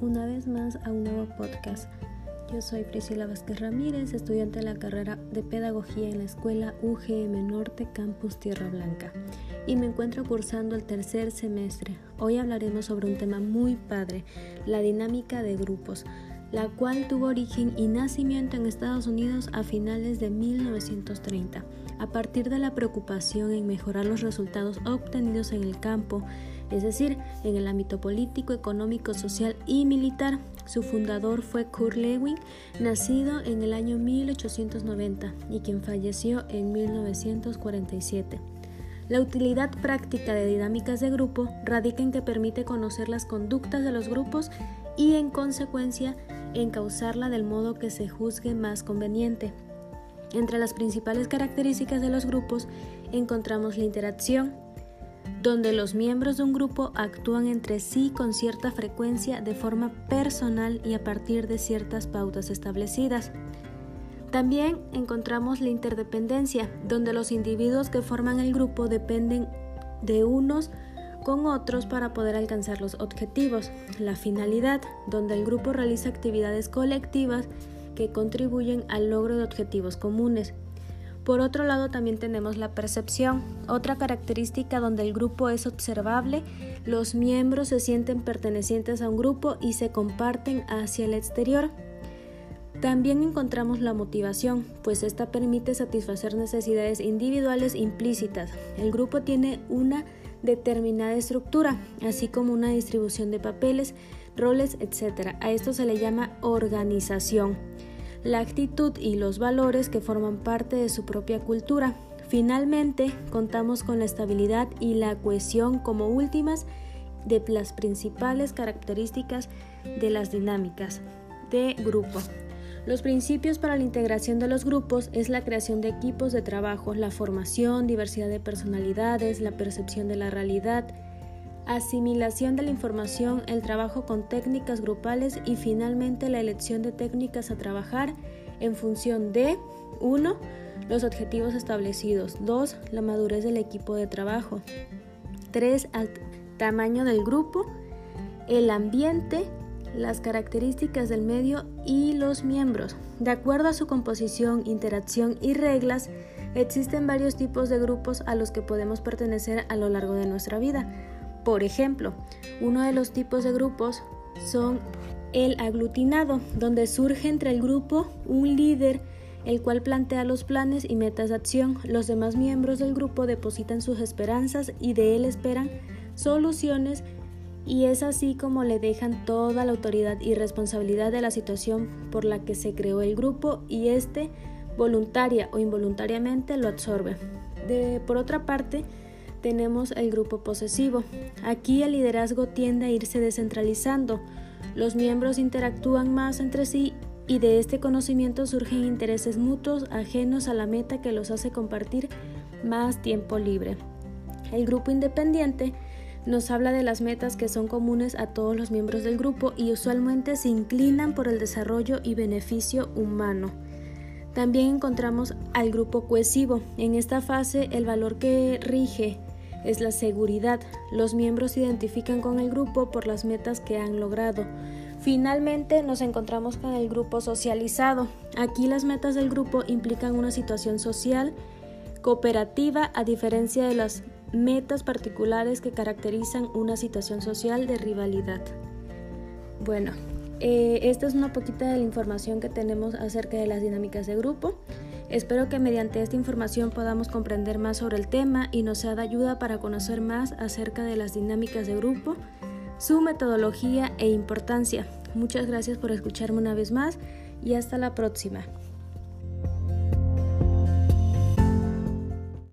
una vez más a un nuevo podcast. Yo soy Priscila Vázquez Ramírez, estudiante de la carrera de Pedagogía en la Escuela UGM Norte Campus Tierra Blanca y me encuentro cursando el tercer semestre. Hoy hablaremos sobre un tema muy padre, la dinámica de grupos, la cual tuvo origen y nacimiento en Estados Unidos a finales de 1930, a partir de la preocupación en mejorar los resultados obtenidos en el campo es decir, en el ámbito político, económico, social y militar. Su fundador fue Kurt Lewin, nacido en el año 1890 y quien falleció en 1947. La utilidad práctica de dinámicas de grupo radica en que permite conocer las conductas de los grupos y en consecuencia encauzarla del modo que se juzgue más conveniente. Entre las principales características de los grupos encontramos la interacción, donde los miembros de un grupo actúan entre sí con cierta frecuencia de forma personal y a partir de ciertas pautas establecidas. También encontramos la interdependencia, donde los individuos que forman el grupo dependen de unos con otros para poder alcanzar los objetivos. La finalidad, donde el grupo realiza actividades colectivas que contribuyen al logro de objetivos comunes. Por otro lado, también tenemos la percepción, otra característica donde el grupo es observable, los miembros se sienten pertenecientes a un grupo y se comparten hacia el exterior. También encontramos la motivación, pues esta permite satisfacer necesidades individuales implícitas. El grupo tiene una determinada estructura, así como una distribución de papeles, roles, etc. A esto se le llama organización la actitud y los valores que forman parte de su propia cultura. Finalmente, contamos con la estabilidad y la cohesión como últimas de las principales características de las dinámicas de grupo. Los principios para la integración de los grupos es la creación de equipos de trabajo, la formación, diversidad de personalidades, la percepción de la realidad, asimilación de la información, el trabajo con técnicas grupales y finalmente la elección de técnicas a trabajar en función de 1. Los objetivos establecidos. 2. La madurez del equipo de trabajo. 3. El tamaño del grupo. El ambiente, las características del medio y los miembros. De acuerdo a su composición, interacción y reglas, existen varios tipos de grupos a los que podemos pertenecer a lo largo de nuestra vida. Por ejemplo, uno de los tipos de grupos son el aglutinado, donde surge entre el grupo un líder el cual plantea los planes y metas de acción. Los demás miembros del grupo depositan sus esperanzas y de él esperan soluciones y es así como le dejan toda la autoridad y responsabilidad de la situación por la que se creó el grupo y éste voluntaria o involuntariamente lo absorbe. por otra parte, tenemos el grupo posesivo. Aquí el liderazgo tiende a irse descentralizando. Los miembros interactúan más entre sí y de este conocimiento surgen intereses mutuos ajenos a la meta que los hace compartir más tiempo libre. El grupo independiente nos habla de las metas que son comunes a todos los miembros del grupo y usualmente se inclinan por el desarrollo y beneficio humano. También encontramos al grupo cohesivo. En esta fase el valor que rige es la seguridad. Los miembros se identifican con el grupo por las metas que han logrado. Finalmente nos encontramos con el grupo socializado. Aquí las metas del grupo implican una situación social cooperativa a diferencia de las metas particulares que caracterizan una situación social de rivalidad. Bueno, eh, esta es una poquita de la información que tenemos acerca de las dinámicas de grupo. Espero que mediante esta información podamos comprender más sobre el tema y nos sea de ayuda para conocer más acerca de las dinámicas de grupo, su metodología e importancia. Muchas gracias por escucharme una vez más y hasta la próxima.